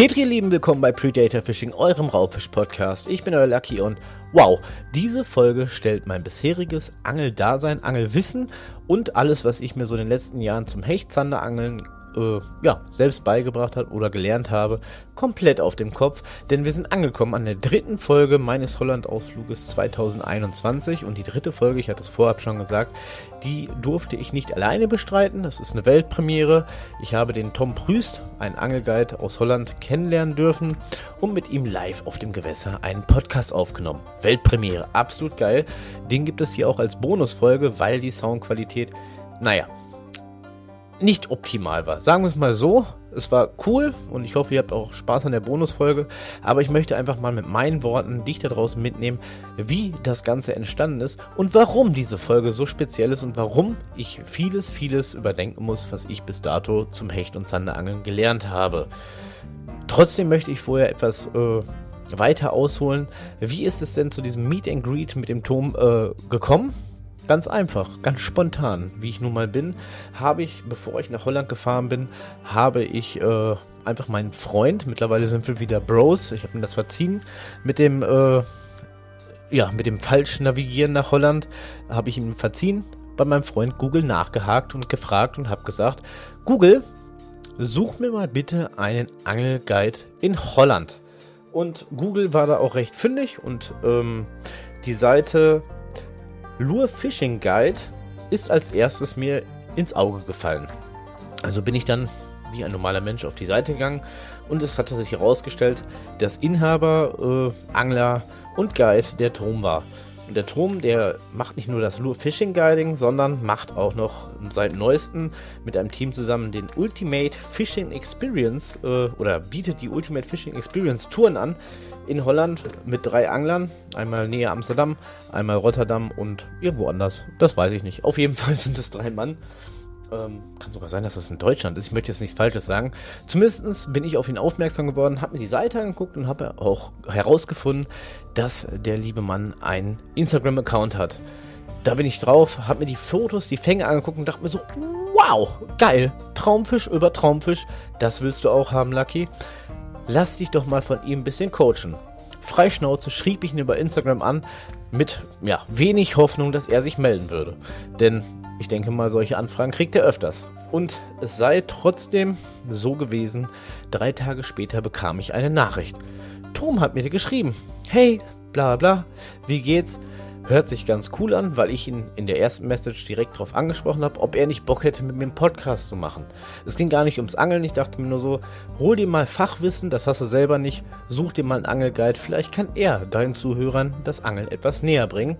Petri, lieben, willkommen bei Predator Fishing, eurem Raubfisch-Podcast. Ich bin euer Lucky und wow, diese Folge stellt mein bisheriges Angeldasein, Angelwissen und alles, was ich mir so in den letzten Jahren zum Hechtzanderangeln äh, ja, selbst beigebracht hat oder gelernt habe, komplett auf dem Kopf, denn wir sind angekommen an der dritten Folge meines Holland-Ausfluges 2021 und die dritte Folge, ich hatte es vorab schon gesagt, die durfte ich nicht alleine bestreiten, das ist eine Weltpremiere. Ich habe den Tom Prüst, einen Angelguide aus Holland, kennenlernen dürfen und mit ihm live auf dem Gewässer einen Podcast aufgenommen. Weltpremiere, absolut geil. Den gibt es hier auch als Bonusfolge, weil die Soundqualität, naja, nicht optimal war. Sagen wir es mal so. Es war cool und ich hoffe, ihr habt auch Spaß an der Bonusfolge. Aber ich möchte einfach mal mit meinen Worten dich da draußen mitnehmen, wie das Ganze entstanden ist und warum diese Folge so speziell ist und warum ich vieles, vieles überdenken muss, was ich bis dato zum Hecht- und Zanderangeln gelernt habe. Trotzdem möchte ich vorher etwas äh, weiter ausholen. Wie ist es denn zu diesem Meet and Greet mit dem Tom äh, gekommen? Ganz einfach, ganz spontan, wie ich nun mal bin, habe ich, bevor ich nach Holland gefahren bin, habe ich äh, einfach meinen Freund, mittlerweile sind wir wieder Bros, ich habe ihm das verziehen, mit dem, äh, ja, mit dem falschen Navigieren nach Holland, habe ich ihm verziehen, bei meinem Freund Google nachgehakt und gefragt und habe gesagt, Google, such mir mal bitte einen Angelguide in Holland. Und Google war da auch recht fündig und ähm, die Seite Lure Fishing Guide ist als erstes mir ins Auge gefallen. Also bin ich dann wie ein normaler Mensch auf die Seite gegangen und es hatte sich herausgestellt, dass Inhaber, äh, Angler und Guide der Trom war. Und der Trom, der macht nicht nur das Lure Fishing Guiding, sondern macht auch noch seit neuestem mit einem Team zusammen den Ultimate Fishing Experience äh, oder bietet die Ultimate Fishing Experience Touren an in Holland mit drei Anglern. Einmal näher Amsterdam, einmal Rotterdam und irgendwo anders. Das weiß ich nicht. Auf jeden Fall sind es drei Mann. Ähm, kann sogar sein, dass das in Deutschland ist. Ich möchte jetzt nichts Falsches sagen. Zumindest bin ich auf ihn aufmerksam geworden, habe mir die Seite angeguckt und habe auch herausgefunden, dass der liebe Mann einen Instagram-Account hat. Da bin ich drauf, habe mir die Fotos, die Fänge angeguckt und dachte mir so, wow, geil, Traumfisch über Traumfisch, das willst du auch haben, Lucky. Lass dich doch mal von ihm ein bisschen coachen. Freischnauze schrieb ich ihn über Instagram an, mit ja, wenig Hoffnung, dass er sich melden würde. Denn ich denke mal, solche Anfragen kriegt er öfters. Und es sei trotzdem so gewesen, drei Tage später bekam ich eine Nachricht. Tom hat mir geschrieben. Hey, bla bla, wie geht's? Hört sich ganz cool an, weil ich ihn in der ersten Message direkt darauf angesprochen habe, ob er nicht Bock hätte, mit mir einen Podcast zu machen. Es ging gar nicht ums Angeln, ich dachte mir nur so, hol dir mal Fachwissen, das hast du selber nicht, such dir mal einen Angelguide, vielleicht kann er deinen Zuhörern das Angeln etwas näher bringen.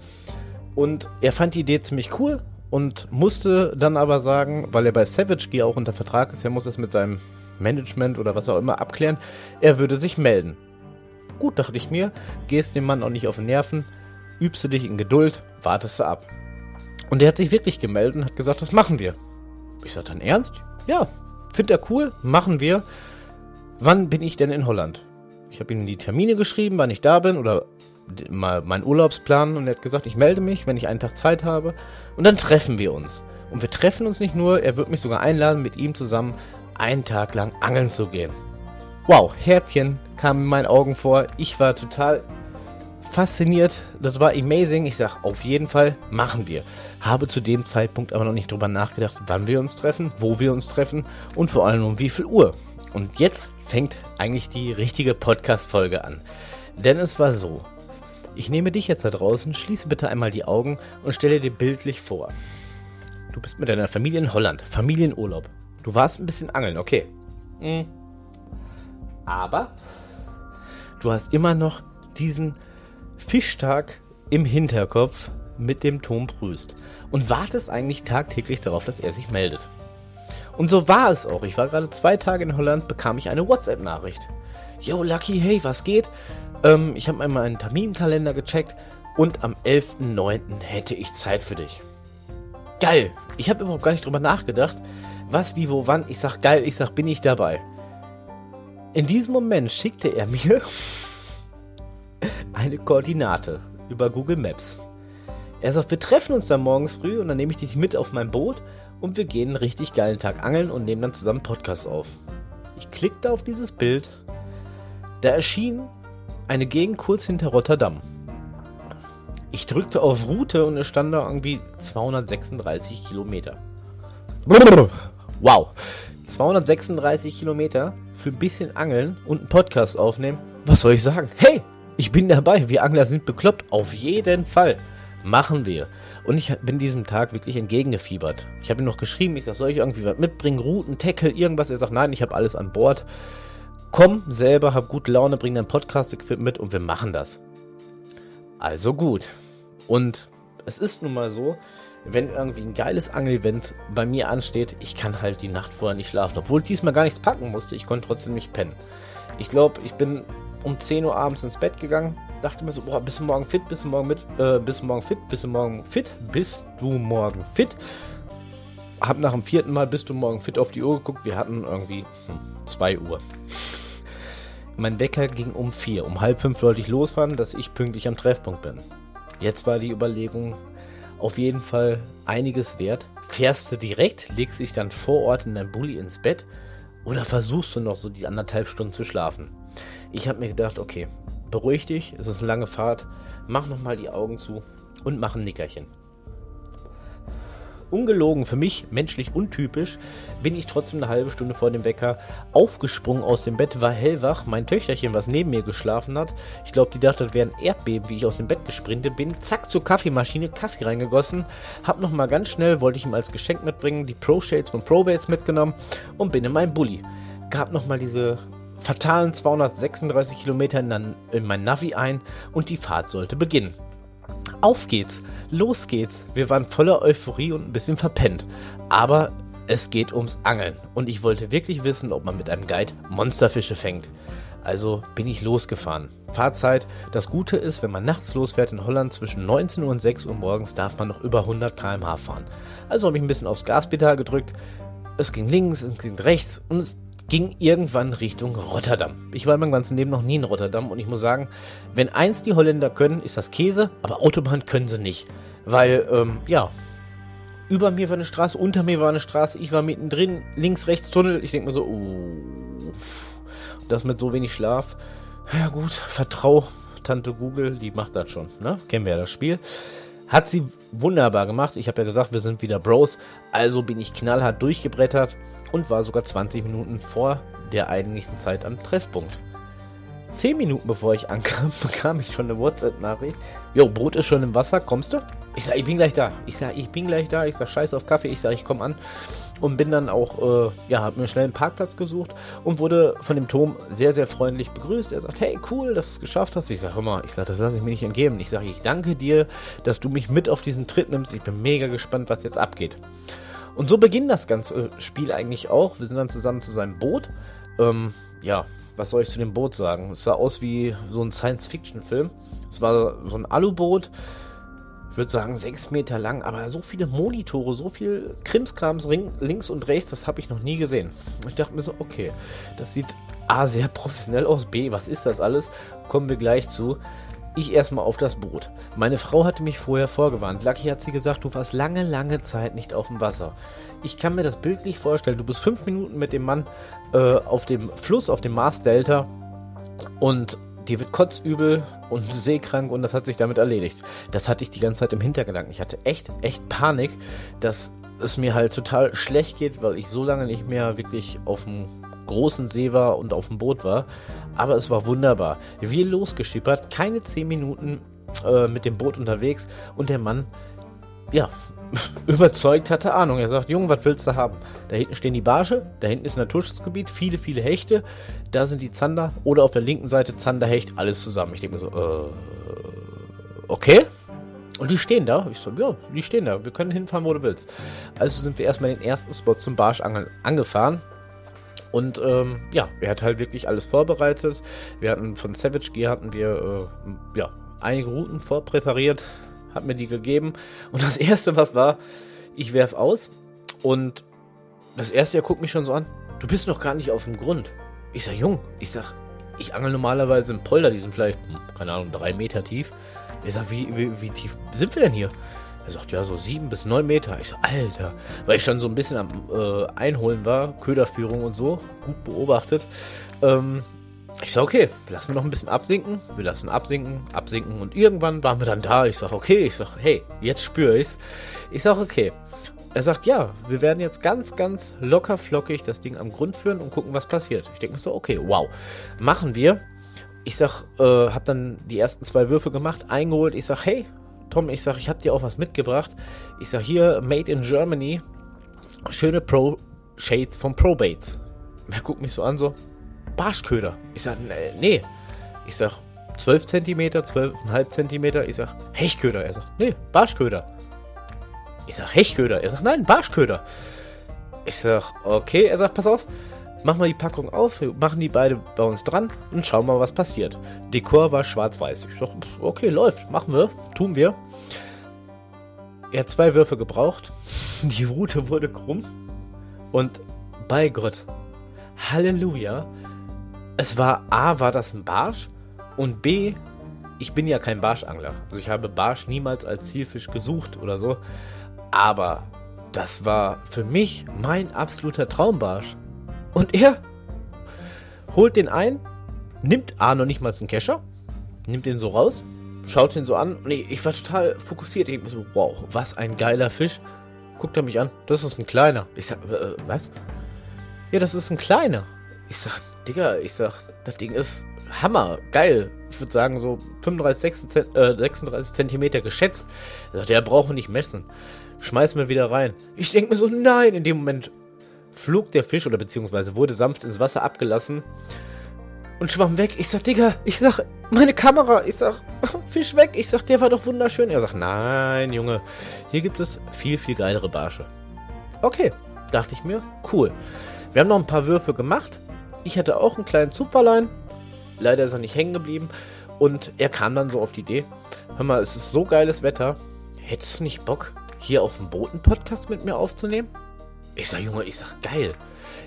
Und er fand die Idee ziemlich cool, und musste dann aber sagen, weil er bei Savage Gear auch unter Vertrag ist, er muss es mit seinem Management oder was auch immer abklären, er würde sich melden. Gut, dachte ich mir, gehst dem Mann auch nicht auf den Nerven, übst du dich in Geduld, wartest du ab. Und er hat sich wirklich gemeldet und hat gesagt, das machen wir. Ich sag dann ernst? Ja, findet er cool, machen wir. Wann bin ich denn in Holland? Ich habe ihm die Termine geschrieben, wann ich da bin oder mal meinen Urlaubsplan und er hat gesagt, ich melde mich, wenn ich einen Tag Zeit habe und dann treffen wir uns. Und wir treffen uns nicht nur, er wird mich sogar einladen, mit ihm zusammen einen Tag lang angeln zu gehen. Wow, Herzchen kam in meinen Augen vor. Ich war total fasziniert. Das war amazing. Ich sag, auf jeden Fall machen wir. Habe zu dem Zeitpunkt aber noch nicht drüber nachgedacht, wann wir uns treffen, wo wir uns treffen und vor allem um wie viel Uhr. Und jetzt fängt eigentlich die richtige Podcast-Folge an. Denn es war so, ich nehme dich jetzt da draußen, schließe bitte einmal die Augen und stelle dir bildlich vor. Du bist mit deiner Familie in Holland, Familienurlaub. Du warst ein bisschen angeln, okay. Mhm. Aber du hast immer noch diesen Fischtag im Hinterkopf mit dem Tom Prüst und wartest eigentlich tagtäglich darauf, dass er sich meldet. Und so war es auch. Ich war gerade zwei Tage in Holland, bekam ich eine WhatsApp-Nachricht. Yo, Lucky, hey, was geht? Ähm, ich habe einmal einen Terminkalender gecheckt und am 11.09. hätte ich Zeit für dich. Geil! Ich habe überhaupt gar nicht drüber nachgedacht, was, wie, wo, wann. Ich sag geil, ich sag bin ich dabei. In diesem Moment schickte er mir eine Koordinate über Google Maps. Er sagt, wir treffen uns dann morgens früh und dann nehme ich dich mit auf mein Boot und wir gehen einen richtig geilen Tag angeln und nehmen dann zusammen Podcast auf. Ich klickte auf dieses Bild Da erschien eine Gegend kurz hinter Rotterdam. Ich drückte auf Route und es stand da irgendwie 236 Kilometer. Wow. 236 Kilometer für ein bisschen Angeln und einen Podcast aufnehmen. Was soll ich sagen? Hey, ich bin dabei. Wir Angler sind bekloppt. Auf jeden Fall. Machen wir. Und ich bin diesem Tag wirklich entgegengefiebert. Ich habe ihm noch geschrieben, ich sage, soll ich irgendwie was mitbringen? Routen, Tackle, irgendwas? Er sagt, nein, ich habe alles an Bord. Komm selber, hab gute Laune, bring dein Podcast-Equipment mit und wir machen das. Also gut. Und es ist nun mal so, wenn irgendwie ein geiles Angelevent bei mir ansteht, ich kann halt die Nacht vorher nicht schlafen. Obwohl ich diesmal gar nichts packen musste, ich konnte trotzdem nicht pennen. Ich glaube, ich bin um 10 Uhr abends ins Bett gegangen, dachte mir so, boah, bist du morgen fit, bist du morgen mit, äh, bist du morgen fit, bist du morgen fit, bist du morgen fit. Hab nach dem vierten Mal bist du morgen fit auf die Uhr geguckt, wir hatten irgendwie 2 hm, Uhr. Mein Wecker ging um 4. Um halb fünf wollte ich losfahren, dass ich pünktlich am Treffpunkt bin. Jetzt war die Überlegung auf jeden Fall einiges wert. Fährst du direkt, legst dich dann vor Ort in dein Bulli ins Bett oder versuchst du noch so die anderthalb Stunden zu schlafen? Ich habe mir gedacht, okay, beruhig dich, es ist eine lange Fahrt, mach nochmal die Augen zu und mach ein Nickerchen. Ungelogen, für mich menschlich untypisch, bin ich trotzdem eine halbe Stunde vor dem Wecker aufgesprungen aus dem Bett, war hellwach. Mein Töchterchen, was neben mir geschlafen hat, ich glaube, die dachte, das wäre ein Erdbeben, wie ich aus dem Bett gesprintet bin. Zack, zur Kaffeemaschine, Kaffee reingegossen. Hab nochmal ganz schnell, wollte ich ihm als Geschenk mitbringen, die Pro Shades von Probates mitgenommen und bin in meinem Bulli. Gab nochmal diese fatalen 236 Kilometer in, in mein Navi ein und die Fahrt sollte beginnen. Auf geht's, los geht's. Wir waren voller Euphorie und ein bisschen verpennt. Aber es geht ums Angeln und ich wollte wirklich wissen, ob man mit einem Guide Monsterfische fängt. Also bin ich losgefahren. Fahrzeit. Das Gute ist, wenn man nachts losfährt in Holland zwischen 19 Uhr und 6 Uhr morgens, darf man noch über 100 km/h fahren. Also habe ich ein bisschen aufs Gaspedal gedrückt. Es ging links, es ging rechts und es ging irgendwann Richtung Rotterdam. Ich war in meinem ganzen Leben noch nie in Rotterdam und ich muss sagen, wenn eins die Holländer können, ist das Käse, aber Autobahn können sie nicht. Weil, ähm, ja, über mir war eine Straße, unter mir war eine Straße, ich war mittendrin, links, rechts Tunnel. Ich denke mir so, oh, das mit so wenig Schlaf. Ja gut, vertrau Tante Google, die macht das schon, ne? Kennen wir ja das Spiel. Hat sie wunderbar gemacht. Ich habe ja gesagt, wir sind wieder Bros. Also bin ich knallhart durchgebrettert und war sogar 20 Minuten vor der eigentlichen Zeit am Treffpunkt. Zehn Minuten bevor ich ankam, bekam ich schon eine WhatsApp-Nachricht. Jo, Brot ist schon im Wasser, kommst du? Ich sag, ich bin gleich da. Ich sag, ich bin gleich da. Ich sag, scheiß auf Kaffee. Ich sag, ich komm an. Und bin dann auch, äh, ja, hab mir schnell einen Parkplatz gesucht und wurde von dem Tom sehr, sehr freundlich begrüßt. Er sagt, hey, cool, dass du es geschafft hast. Ich sag immer, ich sag, das lasse ich mir nicht entgeben. Ich sag, ich danke dir, dass du mich mit auf diesen Tritt nimmst. Ich bin mega gespannt, was jetzt abgeht. Und so beginnt das ganze Spiel eigentlich auch. Wir sind dann zusammen zu seinem Boot. Ähm, ja, was soll ich zu dem Boot sagen? Es sah aus wie so ein Science-Fiction-Film. Es war so ein Aluboot. Ich würde sagen, sechs Meter lang, aber so viele Monitore, so viel Krimskrams links und rechts, das habe ich noch nie gesehen. Ich dachte mir so, okay, das sieht A sehr professionell aus, B, was ist das alles? Kommen wir gleich zu ich erstmal auf das Boot. Meine Frau hatte mich vorher vorgewarnt. Lucky hat sie gesagt, du warst lange, lange Zeit nicht auf dem Wasser. Ich kann mir das bildlich vorstellen. Du bist fünf Minuten mit dem Mann äh, auf dem Fluss, auf dem Mars Delta und dir wird kotzübel und seekrank und das hat sich damit erledigt. Das hatte ich die ganze Zeit im Hintergedanken. Ich hatte echt, echt Panik, dass es mir halt total schlecht geht, weil ich so lange nicht mehr wirklich auf dem großen See war und auf dem Boot war. Aber es war wunderbar. Wir losgeschippert, keine 10 Minuten äh, mit dem Boot unterwegs und der Mann, ja, überzeugt hatte Ahnung. Er sagt, Junge, was willst du haben? Da hinten stehen die Barsche, da hinten ist Naturschutzgebiet, viele, viele Hechte, da sind die Zander oder auf der linken Seite Zander, Hecht, alles zusammen. Ich denke mir so, äh, okay. Und die stehen da. Ich so, ja, die stehen da. Wir können hinfahren, wo du willst. Also sind wir erstmal den ersten Spot zum Barschangeln angefahren. Und ähm, ja, er hat halt wirklich alles vorbereitet. Wir hatten von Savage Gear hatten wir äh, ja, einige Routen vorpräpariert, hat mir die gegeben. Und das erste, was war, ich werf aus und das erste, er guckt mich schon so an. Du bist noch gar nicht auf dem Grund. Ich sag, Jung, ich sag, ich angel normalerweise im Polder, die sind vielleicht, hm, keine Ahnung, drei Meter tief. Ich sag, wie, wie, wie tief sind wir denn hier? Er sagt, ja, so sieben bis neun Meter. Ich so, Alter. Weil ich schon so ein bisschen am äh, Einholen war, Köderführung und so, gut beobachtet. Ähm, Ich sag, okay, lassen wir noch ein bisschen absinken. Wir lassen absinken, absinken und irgendwann waren wir dann da. Ich sag, okay, ich sag, hey, jetzt spüre ich's. Ich sag, okay. Er sagt, ja, wir werden jetzt ganz, ganz locker flockig das Ding am Grund führen und gucken, was passiert. Ich denke mir so, okay, wow, machen wir. Ich sag, äh, hab dann die ersten zwei Würfe gemacht, eingeholt. Ich sag, hey, Tom, ich sag, ich hab dir auch was mitgebracht. Ich sag, hier, Made in Germany. Schöne Pro Shades von Probates. Er guckt mich so an, so, Barschköder. Ich sag, nee. Ich sag, 12 cm, 12,5 cm. Ich sag, Hechköder. Er sagt, nee, Barschköder. Ich sag, Hechköder. Er sagt, nein, Barschköder. Ich sag, okay. Er sagt, pass auf, mach mal die Packung auf, machen die beide bei uns dran und schauen mal, was passiert. Dekor war schwarz-weiß. Ich sag, okay, läuft, machen wir, tun wir. Er hat zwei Würfe gebraucht. Die Route wurde krumm. Und bei Gott, Halleluja, es war A, war das ein Barsch und B, ich bin ja kein Barschangler. Also ich habe Barsch niemals als Zielfisch gesucht oder so. Aber das war für mich mein absoluter Traumbarsch. Und er holt den ein, nimmt A noch nicht mal einen Kescher, nimmt den so raus, schaut ihn so an. Und ich, ich war total fokussiert. Ich so, wow, was ein geiler Fisch. Guckt er mich an, das ist ein kleiner. Ich sag, äh, was? Ja, das ist ein kleiner. Ich sag, Digga, ich sag, das Ding ist Hammer, geil. Ich würde sagen, so 35, 36, äh, 36 Zentimeter geschätzt. Er sagt, der brauchen wir nicht messen. Schmeiß mir wieder rein. Ich denke mir so, nein, in dem Moment flog der Fisch oder beziehungsweise wurde sanft ins Wasser abgelassen und schwamm weg. Ich sag, Digga, ich sag, meine Kamera, ich sag, Fisch weg. Ich sag, der war doch wunderschön. Er sagt, nein, Junge, hier gibt es viel, viel geilere Barsche. Okay, dachte ich mir, cool. Wir haben noch ein paar Würfe gemacht. Ich hatte auch einen kleinen Zupferlein. Leider ist er nicht hängen geblieben. Und er kam dann so auf die Idee, hör mal, es ist so geiles Wetter. Hättest du nicht Bock, hier auf dem Boot einen Podcast mit mir aufzunehmen? Ich sag, Junge, ich sag, geil.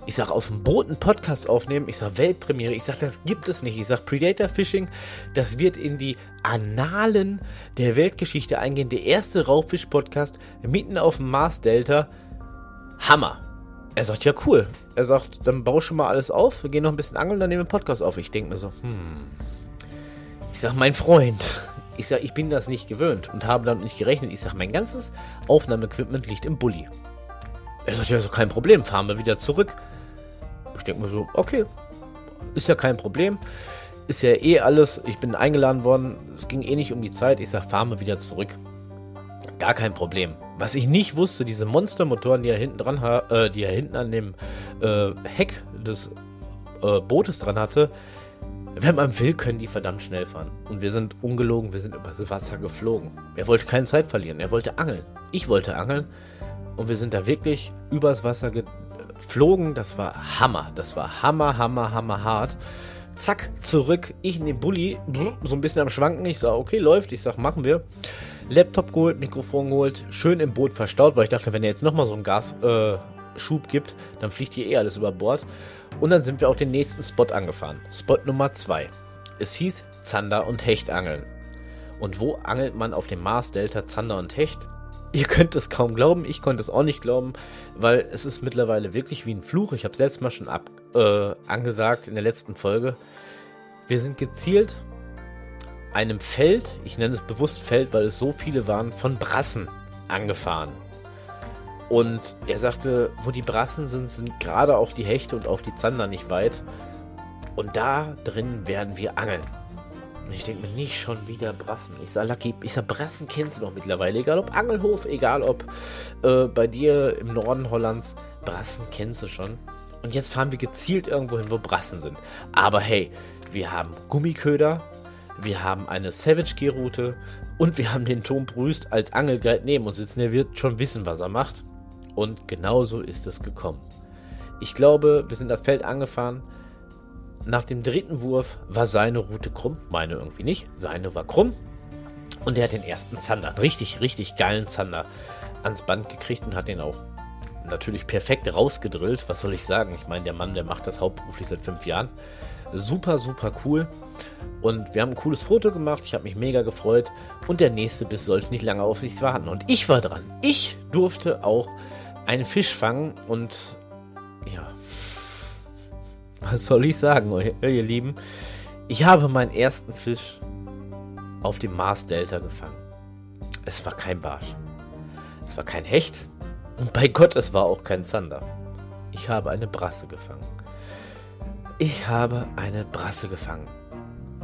Ich sag, auf dem Boot einen Podcast aufnehmen. Ich sag, Weltpremiere. Ich sag, das gibt es nicht. Ich sag, Predator Fishing, das wird in die Annalen der Weltgeschichte eingehen. Der erste Raubfisch-Podcast mitten auf dem Mars Delta. Hammer. Er sagt, ja, cool. Er sagt, dann bau schon mal alles auf. Wir gehen noch ein bisschen angeln, dann nehmen wir einen Podcast auf. Ich denke mir so, hm. Ich sag, mein Freund. Ich sag, ich bin das nicht gewöhnt und habe damit nicht gerechnet. Ich sag, mein ganzes Aufnahmeequipment liegt im Bulli. Er sagt, ja, so kein Problem, fahren wir wieder zurück. Ich denke mir so, okay, ist ja kein Problem. Ist ja eh alles, ich bin eingeladen worden, es ging eh nicht um die Zeit. Ich sag, fahren wir wieder zurück. Gar kein Problem. Was ich nicht wusste, diese Monstermotoren, die er hinten dran äh, die er hinten an dem äh, Heck des äh, Bootes dran hatte, wenn man will, können die verdammt schnell fahren. Und wir sind ungelogen, wir sind übers Wasser geflogen. Er wollte keine Zeit verlieren, er wollte angeln. Ich wollte angeln. Und wir sind da wirklich übers Wasser geflogen. Das war Hammer. Das war Hammer, Hammer, Hammer hart. Zack, zurück. Ich in den Bulli, so ein bisschen am Schwanken. Ich sag, okay, läuft. Ich sag, machen wir. Laptop geholt, Mikrofon geholt, schön im Boot verstaut, weil ich dachte, wenn er jetzt nochmal so einen Gasschub äh, gibt, dann fliegt hier eh alles über Bord. Und dann sind wir auch den nächsten Spot angefahren. Spot Nummer 2. Es hieß Zander und Hecht angeln. Und wo angelt man auf dem Mars Delta Zander und Hecht? Ihr könnt es kaum glauben, ich konnte es auch nicht glauben, weil es ist mittlerweile wirklich wie ein Fluch. Ich habe es letztes Mal schon ab, äh, angesagt in der letzten Folge. Wir sind gezielt einem Feld, ich nenne es bewusst Feld, weil es so viele waren, von Brassen angefahren. Und er sagte, wo die Brassen sind, sind gerade auch die Hechte und auch die Zander nicht weit. Und da drin werden wir angeln. Und ich denke mir, nicht schon wieder Brassen. Ich sage, Lucky, ich sag, Brassen kennst du noch mittlerweile. Egal ob Angelhof, egal ob äh, bei dir im Norden Hollands. Brassen kennst du schon. Und jetzt fahren wir gezielt irgendwo hin, wo Brassen sind. Aber hey, wir haben Gummiköder, wir haben eine Savage Gear Route und wir haben den Tom Brüst als Angelguide neben uns sitzen. Er wird schon wissen, was er macht. Und genauso ist es gekommen. Ich glaube, wir sind das Feld angefahren. Nach dem dritten Wurf war seine Route krumm, meine irgendwie nicht. Seine war krumm. Und er hat den ersten Zander, einen richtig, richtig geilen Zander, ans Band gekriegt und hat den auch natürlich perfekt rausgedrillt. Was soll ich sagen? Ich meine, der Mann, der macht das hauptberuflich seit fünf Jahren. Super, super cool. Und wir haben ein cooles Foto gemacht. Ich habe mich mega gefreut. Und der nächste Biss sollte nicht lange auf sich warten. Und ich war dran. Ich durfte auch einen Fisch fangen. Und ja, was soll ich sagen, ihr Lieben? Ich habe meinen ersten Fisch auf dem Mars Delta gefangen. Es war kein Barsch. Es war kein Hecht. Und bei Gott, es war auch kein Zander. Ich habe eine Brasse gefangen. Ich habe eine Brasse gefangen.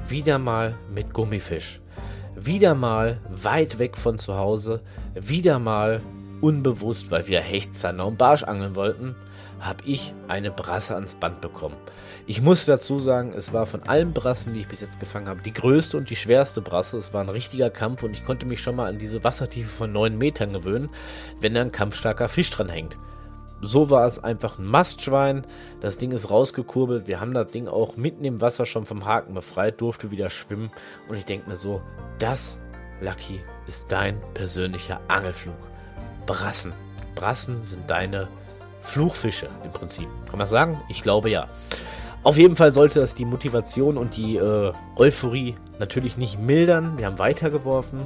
Wieder mal mit Gummifisch. Wieder mal weit weg von zu Hause. Wieder mal unbewusst, weil wir Hecht, Zander und Barsch angeln wollten habe ich eine Brasse ans Band bekommen. Ich muss dazu sagen, es war von allen Brassen, die ich bis jetzt gefangen habe, die größte und die schwerste Brasse. Es war ein richtiger Kampf und ich konnte mich schon mal an diese Wassertiefe von 9 Metern gewöhnen, wenn da ein kampfstarker Fisch dran hängt. So war es einfach ein Mastschwein. Das Ding ist rausgekurbelt. Wir haben das Ding auch mitten im Wasser schon vom Haken befreit, durfte wieder schwimmen. Und ich denke mir so, das, Lucky, ist dein persönlicher Angelflug. Brassen. Brassen sind deine Fluchfische im Prinzip. Kann man das sagen? Ich glaube ja. Auf jeden Fall sollte das die Motivation und die äh, Euphorie natürlich nicht mildern. Wir haben weitergeworfen.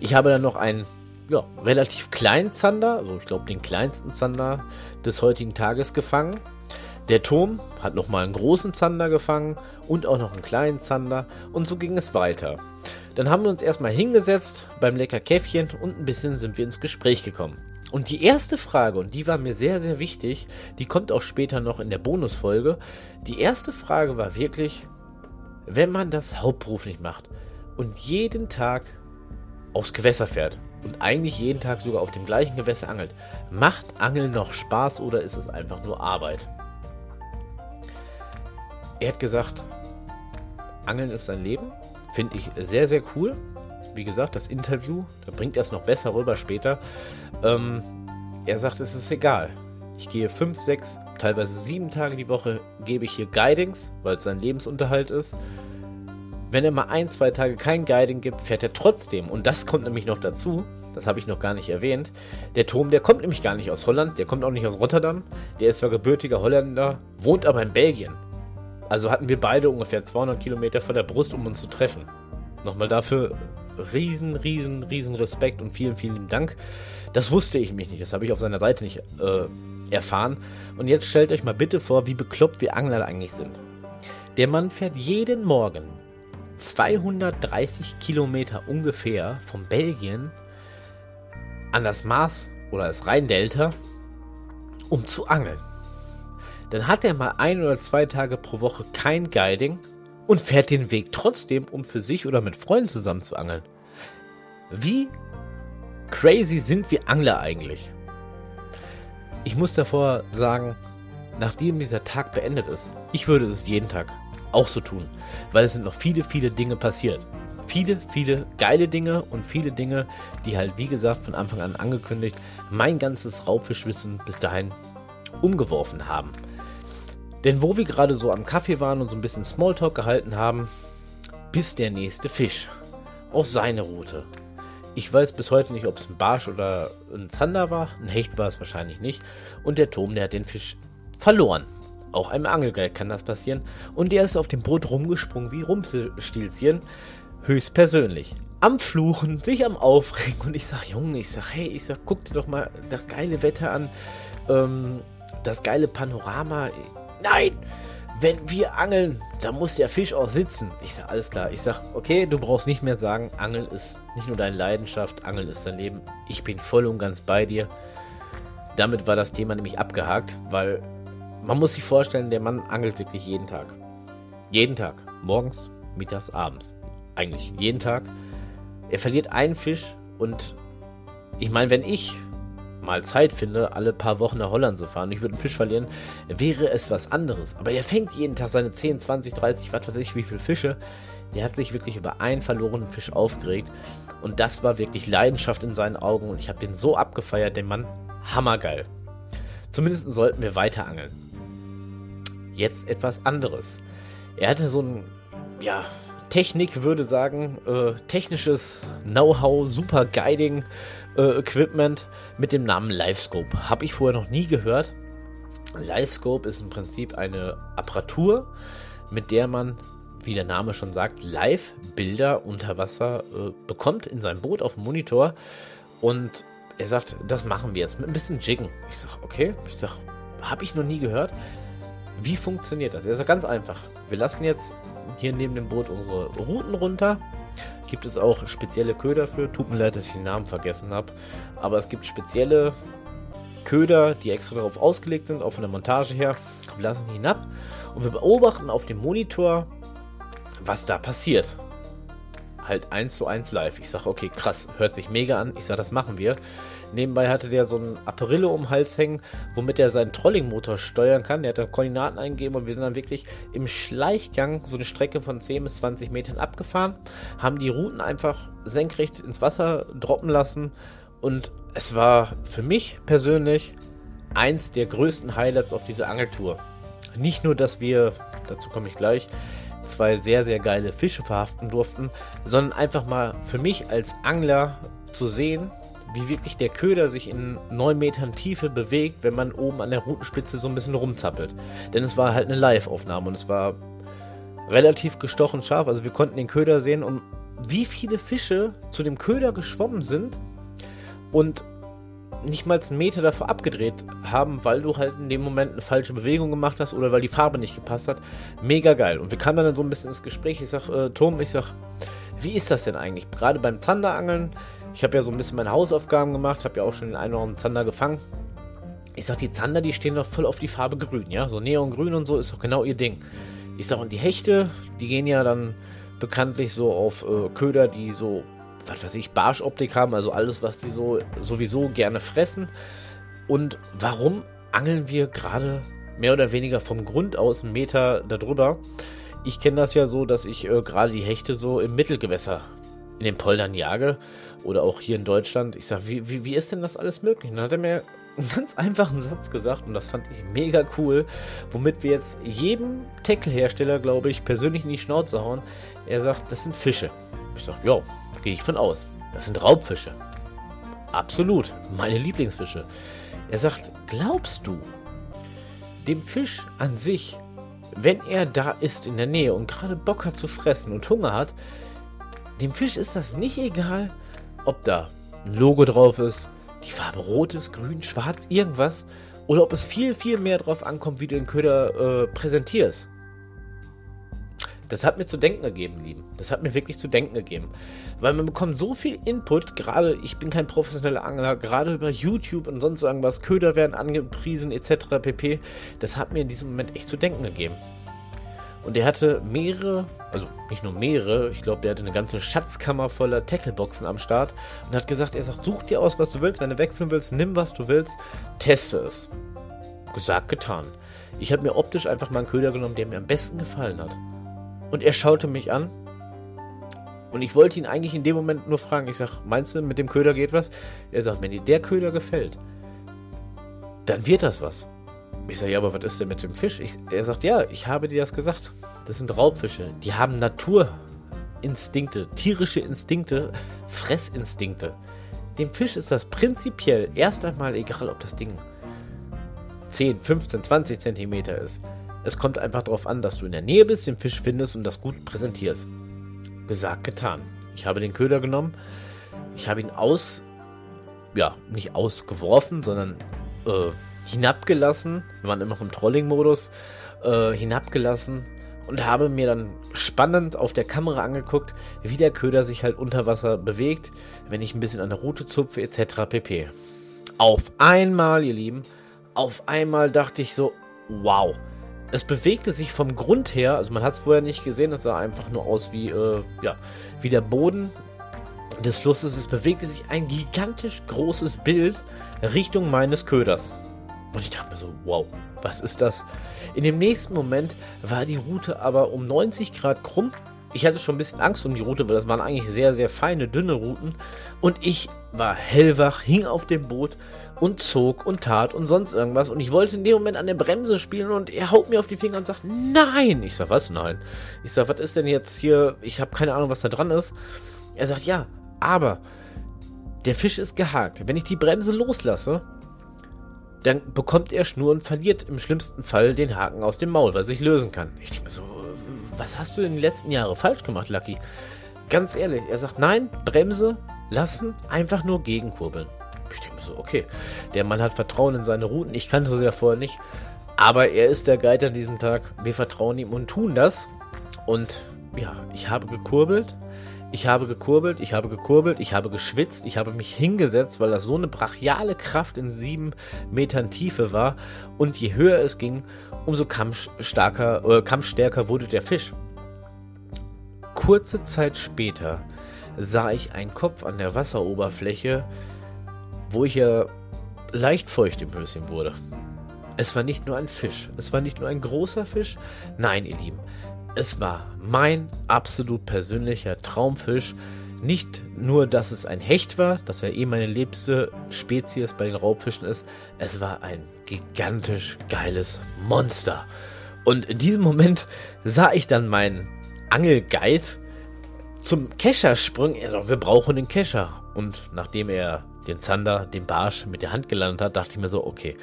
Ich habe dann noch einen ja, relativ kleinen Zander, also ich glaube den kleinsten Zander des heutigen Tages gefangen. Der Turm hat nochmal einen großen Zander gefangen und auch noch einen kleinen Zander und so ging es weiter. Dann haben wir uns erstmal hingesetzt beim lecker Käffchen und ein bisschen sind wir ins Gespräch gekommen. Und die erste Frage, und die war mir sehr, sehr wichtig, die kommt auch später noch in der Bonusfolge. Die erste Frage war wirklich, wenn man das hauptberuflich macht und jeden Tag aufs Gewässer fährt und eigentlich jeden Tag sogar auf dem gleichen Gewässer angelt, macht Angeln noch Spaß oder ist es einfach nur Arbeit? Er hat gesagt, Angeln ist sein Leben. Finde ich sehr, sehr cool wie gesagt, das Interview, da bringt er es noch besser rüber später. Ähm, er sagt, es ist egal. Ich gehe fünf, sechs, teilweise sieben Tage die Woche, gebe ich hier Guidings, weil es sein Lebensunterhalt ist. Wenn er mal ein, zwei Tage kein Guiding gibt, fährt er trotzdem. Und das kommt nämlich noch dazu. Das habe ich noch gar nicht erwähnt. Der Turm, der kommt nämlich gar nicht aus Holland, der kommt auch nicht aus Rotterdam. Der ist zwar gebürtiger Holländer, wohnt aber in Belgien. Also hatten wir beide ungefähr 200 Kilometer vor der Brust, um uns zu treffen. Nochmal dafür riesen, riesen, riesen Respekt und vielen, vielen Dank. Das wusste ich mich nicht, das habe ich auf seiner Seite nicht äh, erfahren. Und jetzt stellt euch mal bitte vor, wie bekloppt wir Angler eigentlich sind. Der Mann fährt jeden Morgen 230 Kilometer ungefähr von Belgien an das Mars oder das Rheindelta, um zu angeln. Dann hat er mal ein oder zwei Tage pro Woche kein Guiding und fährt den Weg trotzdem, um für sich oder mit Freunden zusammen zu angeln. Wie crazy sind wir Angler eigentlich? Ich muss davor sagen, nachdem dieser Tag beendet ist, ich würde es jeden Tag auch so tun, weil es sind noch viele, viele Dinge passiert. Viele, viele geile Dinge und viele Dinge, die halt, wie gesagt, von Anfang an angekündigt, mein ganzes Raubfischwissen bis dahin umgeworfen haben. Denn wo wir gerade so am Kaffee waren und so ein bisschen Smalltalk gehalten haben, bis der nächste Fisch auf seine Route. Ich weiß bis heute nicht, ob es ein Barsch oder ein Zander war. Ein Hecht war es wahrscheinlich nicht. Und der Tom, der hat den Fisch verloren. Auch einem Angelgeist kann das passieren. Und der ist auf dem Boot rumgesprungen wie Rumpelstilzchen. Höchstpersönlich. Am Fluchen, sich am Aufregen. Und ich sag, Junge, ich sag, hey, ich sag, guck dir doch mal das geile Wetter an. Ähm, das geile Panorama nein, wenn wir angeln, dann muss der Fisch auch sitzen. Ich sag, alles klar. Ich sag, okay, du brauchst nicht mehr sagen, Angeln ist nicht nur deine Leidenschaft, Angeln ist dein Leben. Ich bin voll und ganz bei dir. Damit war das Thema nämlich abgehakt, weil man muss sich vorstellen, der Mann angelt wirklich jeden Tag. Jeden Tag. Morgens, mittags, abends. Eigentlich jeden Tag. Er verliert einen Fisch und ich meine, wenn ich mal Zeit finde, alle paar Wochen nach Holland zu fahren, ich würde einen Fisch verlieren, wäre es was anderes. Aber er fängt jeden Tag seine 10, 20, 30, was weiß ich, wie viele Fische. Der hat sich wirklich über einen verlorenen Fisch aufgeregt. Und das war wirklich Leidenschaft in seinen Augen. Und ich habe den so abgefeiert, den Mann. Hammergeil. Zumindest sollten wir weiter angeln. Jetzt etwas anderes. Er hatte so ein, ja, Technik würde sagen, äh, technisches Know-how, super Guiding, äh, Equipment mit dem Namen Livescope. Habe ich vorher noch nie gehört. Livescope ist im Prinzip eine Apparatur, mit der man, wie der Name schon sagt, Live-Bilder unter Wasser äh, bekommt in seinem Boot auf dem Monitor. Und er sagt, das machen wir jetzt mit ein bisschen Jiggen. Ich sage, okay. Ich sage, habe ich noch nie gehört. Wie funktioniert das? Das ist ganz einfach. Wir lassen jetzt hier neben dem Boot unsere Routen runter. Gibt es auch spezielle Köder für. Tut mir leid, dass ich den Namen vergessen habe. Aber es gibt spezielle Köder, die extra darauf ausgelegt sind, auch von der Montage her. Wir lassen ihn hinab und wir beobachten auf dem Monitor, was da passiert. Halt eins zu eins live. Ich sage, okay, krass, hört sich mega an. Ich sage, das machen wir. Nebenbei hatte der so ein Apparillo um den Hals hängen, womit er seinen Trollingmotor steuern kann. Der hat dann Koordinaten eingegeben und wir sind dann wirklich im Schleichgang so eine Strecke von 10 bis 20 Metern abgefahren, haben die Routen einfach senkrecht ins Wasser droppen lassen und es war für mich persönlich eins der größten Highlights auf dieser Angeltour. Nicht nur, dass wir, dazu komme ich gleich, zwei sehr, sehr geile Fische verhaften durften, sondern einfach mal für mich als Angler zu sehen, wie wirklich der Köder sich in 9 Metern Tiefe bewegt, wenn man oben an der Rutenspitze so ein bisschen rumzappelt. Denn es war halt eine Live-Aufnahme und es war relativ gestochen scharf. Also wir konnten den Köder sehen und wie viele Fische zu dem Köder geschwommen sind und nicht mal einen Meter davor abgedreht haben, weil du halt in dem Moment eine falsche Bewegung gemacht hast oder weil die Farbe nicht gepasst hat. Mega geil. Und wir kamen dann so ein bisschen ins Gespräch. Ich sag, äh, Tom, ich sag, wie ist das denn eigentlich? Gerade beim Zanderangeln, ich habe ja so ein bisschen meine Hausaufgaben gemacht, habe ja auch schon den einen oder anderen Zander gefangen. Ich sag, die Zander, die stehen doch voll auf die Farbe grün, ja? So Neongrün und so ist doch genau ihr Ding. Ich sag, und die Hechte, die gehen ja dann bekanntlich so auf äh, Köder, die so was weiß ich, Barschoptik haben, also alles, was die so sowieso gerne fressen. Und warum angeln wir gerade mehr oder weniger vom Grund aus einen Meter darüber? Ich kenne das ja so, dass ich äh, gerade die Hechte so im Mittelgewässer in den Poldern jage oder auch hier in Deutschland. Ich sage, wie, wie, wie ist denn das alles möglich? Und dann hat er mir einen ganz einfachen Satz gesagt und das fand ich mega cool, womit wir jetzt jedem Tackle-Hersteller, glaube ich, persönlich in die Schnauze hauen. Er sagt, das sind Fische. Ich sage, ja, Gehe ich von aus. Das sind Raubfische. Absolut, meine Lieblingsfische. Er sagt, glaubst du, dem Fisch an sich, wenn er da ist in der Nähe und gerade Bock hat zu fressen und Hunger hat, dem Fisch ist das nicht egal, ob da ein Logo drauf ist, die Farbe rot ist, grün, schwarz, irgendwas, oder ob es viel, viel mehr drauf ankommt, wie du den Köder äh, präsentierst. Das hat mir zu denken gegeben, Lieben. Das hat mir wirklich zu denken gegeben. Weil man bekommt so viel Input, gerade, ich bin kein professioneller Angler, gerade über YouTube und sonst irgendwas, Köder werden angepriesen, etc. pp. Das hat mir in diesem Moment echt zu denken gegeben. Und er hatte mehrere, also nicht nur mehrere, ich glaube, der hatte eine ganze Schatzkammer voller Tackleboxen am Start und hat gesagt, er sagt, such dir aus, was du willst, wenn du wechseln willst, nimm was du willst, teste es. Gesagt, getan. Ich habe mir optisch einfach mal einen Köder genommen, der mir am besten gefallen hat. Und er schaute mich an. Und ich wollte ihn eigentlich in dem Moment nur fragen. Ich sag, meinst du, mit dem Köder geht was? Er sagt, wenn dir der Köder gefällt, dann wird das was. Ich sage, ja, aber was ist denn mit dem Fisch? Ich, er sagt, ja, ich habe dir das gesagt. Das sind Raubfische. Die haben Naturinstinkte, tierische Instinkte, Fressinstinkte. Dem Fisch ist das prinzipiell erst einmal egal, ob das Ding 10, 15, 20 Zentimeter ist. Es kommt einfach darauf an, dass du in der Nähe bist, den Fisch findest und das gut präsentierst. Gesagt, getan. Ich habe den Köder genommen. Ich habe ihn aus, ja, nicht ausgeworfen, sondern äh, hinabgelassen. Wir waren immer noch im Trolling-Modus. Äh, hinabgelassen und habe mir dann spannend auf der Kamera angeguckt, wie der Köder sich halt unter Wasser bewegt, wenn ich ein bisschen an der Route zupfe, etc. pp. Auf einmal, ihr Lieben, auf einmal dachte ich so, wow, es bewegte sich vom Grund her, also man hat es vorher nicht gesehen, es sah einfach nur aus wie, äh, ja, wie der Boden des Flusses. Es bewegte sich ein gigantisch großes Bild Richtung meines Köders. Und ich dachte mir so, wow, was ist das? In dem nächsten Moment war die Route aber um 90 Grad krumm. Ich hatte schon ein bisschen Angst um die Route, weil das waren eigentlich sehr, sehr feine, dünne Routen. Und ich war hellwach, hing auf dem Boot und zog und tat und sonst irgendwas. Und ich wollte in dem Moment an der Bremse spielen und er haut mir auf die Finger und sagt, nein. Ich sag, was? Nein. Ich sag, was ist denn jetzt hier? Ich habe keine Ahnung, was da dran ist. Er sagt, ja, aber der Fisch ist gehakt. Wenn ich die Bremse loslasse, dann bekommt er Schnur und verliert im schlimmsten Fall den Haken aus dem Maul, weil er sich lösen kann. Ich denke mir so, was hast du in den letzten Jahren falsch gemacht, Lucky? Ganz ehrlich, er sagt, nein, Bremse lassen, einfach nur gegenkurbeln. Ich denke mir so, okay, der Mann hat Vertrauen in seine Routen. Ich kannte sie ja vorher nicht. Aber er ist der Guide an diesem Tag. Wir vertrauen ihm und tun das. Und ja, ich habe gekurbelt. Ich habe gekurbelt, ich habe gekurbelt, ich habe geschwitzt, ich habe mich hingesetzt, weil das so eine brachiale Kraft in sieben Metern Tiefe war. Und je höher es ging, umso kampfstarker, äh, kampfstärker wurde der Fisch. Kurze Zeit später sah ich einen Kopf an der Wasseroberfläche, wo ich ja leicht feucht im Höschen wurde. Es war nicht nur ein Fisch, es war nicht nur ein großer Fisch, nein, ihr Lieben, es war mein absolut persönlicher Traumfisch. Nicht nur, dass es ein Hecht war, dass er eh meine liebste Spezies bei den Raubfischen ist, es war ein gigantisch geiles Monster. Und in diesem Moment sah ich dann meinen Angelguide zum Kescher springen. Sagt, wir brauchen den Kescher. Und nachdem er den Zander, den Barsch mit der Hand gelandet hat, dachte ich mir so, okay,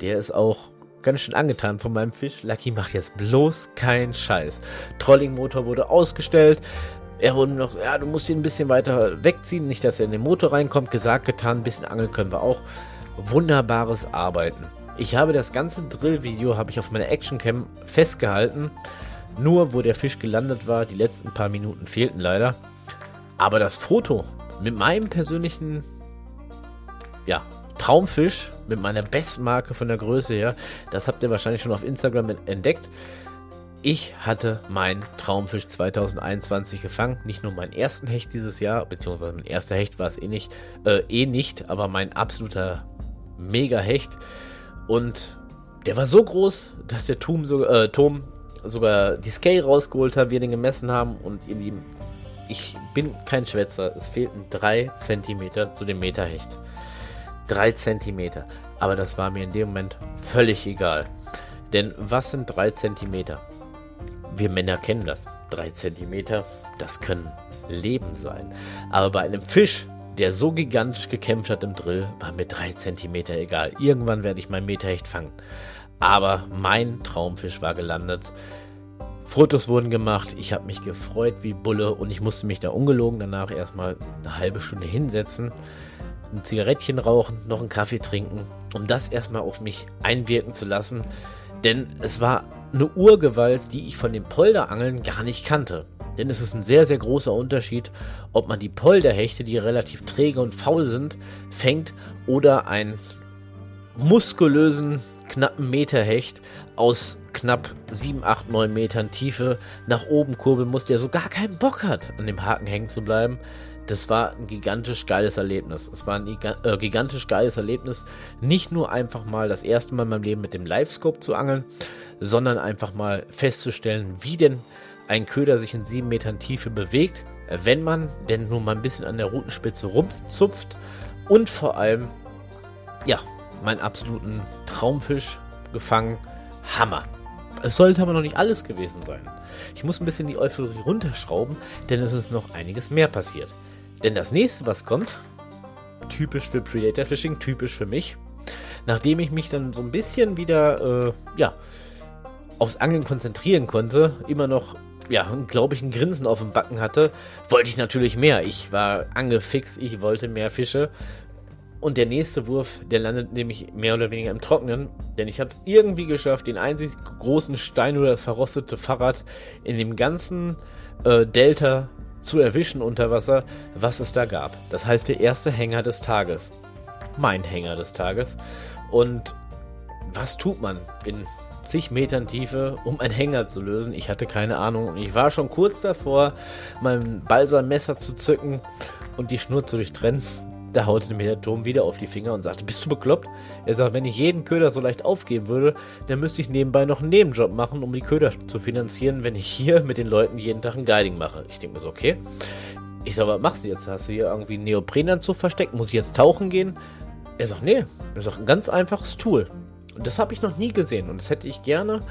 der ist auch ganz schön angetan von meinem Fisch. Lucky macht jetzt bloß keinen Scheiß. Trollingmotor wurde ausgestellt. Er wurde noch, ja, du musst ihn ein bisschen weiter wegziehen, nicht, dass er in den Motor reinkommt. Gesagt, getan, ein bisschen angeln können wir auch. Wunderbares Arbeiten. Ich habe das ganze Drill-Video habe ich auf meiner Actioncam festgehalten. Nur wo der Fisch gelandet war, die letzten paar Minuten fehlten leider. Aber das Foto mit meinem persönlichen ja, Traumfisch, mit meiner Bestmarke von der Größe her, das habt ihr wahrscheinlich schon auf Instagram entdeckt. Ich hatte meinen Traumfisch 2021 gefangen. Nicht nur meinen ersten Hecht dieses Jahr, beziehungsweise mein erster Hecht war es eh nicht, äh, eh nicht, aber mein absoluter Mega-Hecht. Und der war so groß, dass der Tom, so, äh, sogar die Scale rausgeholt hat, wir den gemessen haben und ihr Lieben, ich bin kein Schwätzer. Es fehlten 3 cm zu dem Meterhecht. 3 cm. Aber das war mir in dem Moment völlig egal. Denn was sind 3 cm? Wir Männer kennen das. 3 cm, das können Leben sein. Aber bei einem Fisch, der so gigantisch gekämpft hat im Drill, war mir 3 cm egal. Irgendwann werde ich mein Meterhecht fangen. Aber mein Traumfisch war gelandet. Fotos wurden gemacht, ich habe mich gefreut wie Bulle und ich musste mich da ungelogen danach erstmal eine halbe Stunde hinsetzen, ein Zigarettchen rauchen, noch einen Kaffee trinken, um das erstmal auf mich einwirken zu lassen. Denn es war eine Urgewalt, die ich von den Polderangeln gar nicht kannte. Denn es ist ein sehr, sehr großer Unterschied, ob man die Polderhechte, die relativ träge und faul sind, fängt oder einen muskulösen knappen Meterhecht aus knapp 7, 8, 9 Metern Tiefe nach oben kurbeln muss, der so gar keinen Bock hat, an dem Haken hängen zu bleiben. Das war ein gigantisch geiles Erlebnis. Es war ein äh, gigantisch geiles Erlebnis, nicht nur einfach mal das erste Mal in meinem Leben mit dem Livescope zu angeln, sondern einfach mal festzustellen, wie denn ein Köder sich in 7 Metern Tiefe bewegt, wenn man denn nur mal ein bisschen an der Rutenspitze rumzupft und vor allem, ja, meinen absoluten Traumfisch gefangen. Hammer. Es sollte aber noch nicht alles gewesen sein. Ich muss ein bisschen die Euphorie runterschrauben, denn es ist noch einiges mehr passiert. Denn das nächste, was kommt, typisch für Predator Fishing, typisch für mich, nachdem ich mich dann so ein bisschen wieder, äh, ja, aufs Angeln konzentrieren konnte, immer noch, ja, glaube ich, ein Grinsen auf dem Backen hatte, wollte ich natürlich mehr. Ich war angefixt, ich wollte mehr Fische. Und der nächste Wurf, der landet nämlich mehr oder weniger im Trockenen, denn ich habe es irgendwie geschafft, den einzig großen Stein oder das verrostete Fahrrad in dem ganzen äh, Delta zu erwischen unter Wasser, was es da gab. Das heißt, der erste Hänger des Tages. Mein Hänger des Tages. Und was tut man in zig Metern Tiefe, um einen Hänger zu lösen? Ich hatte keine Ahnung. Und ich war schon kurz davor, mein Balsamesser zu zücken und die Schnur zu durchtrennen. Da haute mir der Turm wieder auf die Finger und sagte, bist du bekloppt? Er sagt, wenn ich jeden Köder so leicht aufgeben würde, dann müsste ich nebenbei noch einen Nebenjob machen, um die Köder zu finanzieren, wenn ich hier mit den Leuten jeden Tag ein Guiding mache. Ich denke mir so, okay. Ich sag, was machst du jetzt? Hast du hier irgendwie einen Neoprenanzug versteckt? Muss ich jetzt tauchen gehen? Er sagt, nee. Er sagt, ein ganz einfaches Tool. Und das habe ich noch nie gesehen. Und das hätte ich gerne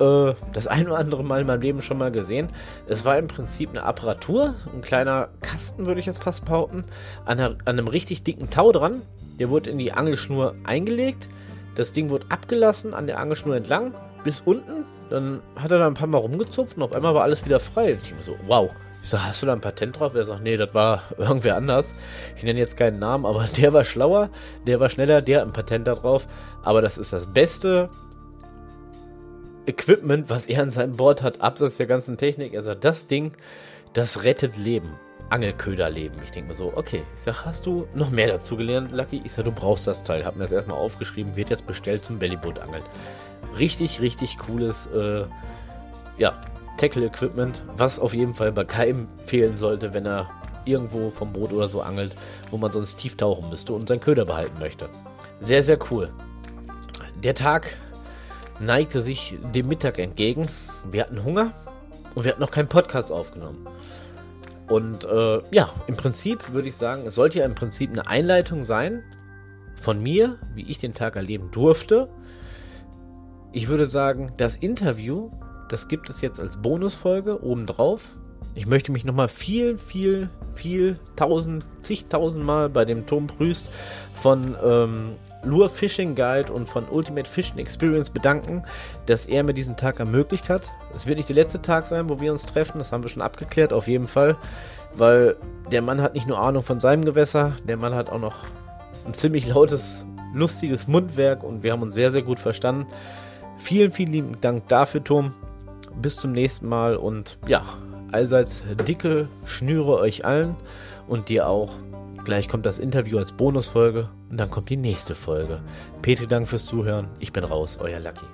äh, das ein oder andere Mal in meinem Leben schon mal gesehen. Es war im Prinzip eine Apparatur, ein kleiner Kasten, würde ich jetzt fast behaupten, an, an einem richtig dicken Tau dran. Der wurde in die Angelschnur eingelegt. Das Ding wurde abgelassen an der Angelschnur entlang bis unten. Dann hat er da ein paar Mal rumgezupft und auf einmal war alles wieder frei. Ich war so, wow. Ich so, hast du da ein Patent drauf? Er sagt, nee, das war irgendwer anders. Ich nenne jetzt keinen Namen, aber der war schlauer, der war schneller, der hat ein Patent da drauf. Aber das ist das Beste, Equipment, was er an seinem Board hat, abseits der ganzen Technik. Er sagt, das Ding, das rettet Leben. Angelköderleben. Ich denke mir so, okay, ich sag, hast du noch mehr dazu gelernt, Lucky? Ich sag, du brauchst das Teil. Hab mir das erstmal aufgeschrieben, wird jetzt bestellt zum Bellyboot-Angeln. Richtig, richtig cooles, äh, ja, Tackle-Equipment, was auf jeden Fall bei keinem fehlen sollte, wenn er irgendwo vom Boot oder so angelt, wo man sonst tief tauchen müsste und seinen Köder behalten möchte. Sehr, sehr cool. Der Tag neigte sich dem Mittag entgegen. Wir hatten Hunger und wir hatten noch keinen Podcast aufgenommen. Und äh, ja, im Prinzip würde ich sagen, es sollte ja im Prinzip eine Einleitung sein von mir, wie ich den Tag erleben durfte. Ich würde sagen, das Interview, das gibt es jetzt als Bonusfolge obendrauf. Ich möchte mich nochmal viel, viel, viel, tausend, zigtausend Mal bei dem Tom Prüst von ähm, Lure Fishing Guide und von Ultimate Fishing Experience bedanken, dass er mir diesen Tag ermöglicht hat. Es wird nicht der letzte Tag sein, wo wir uns treffen, das haben wir schon abgeklärt, auf jeden Fall, weil der Mann hat nicht nur Ahnung von seinem Gewässer, der Mann hat auch noch ein ziemlich lautes, lustiges Mundwerk und wir haben uns sehr, sehr gut verstanden. Vielen, vielen lieben Dank dafür, Tom. Bis zum nächsten Mal und ja, allseits dicke Schnüre euch allen und dir auch. Gleich kommt das Interview als Bonusfolge und dann kommt die nächste Folge. Petri, Dank fürs Zuhören. Ich bin raus, euer Lucky.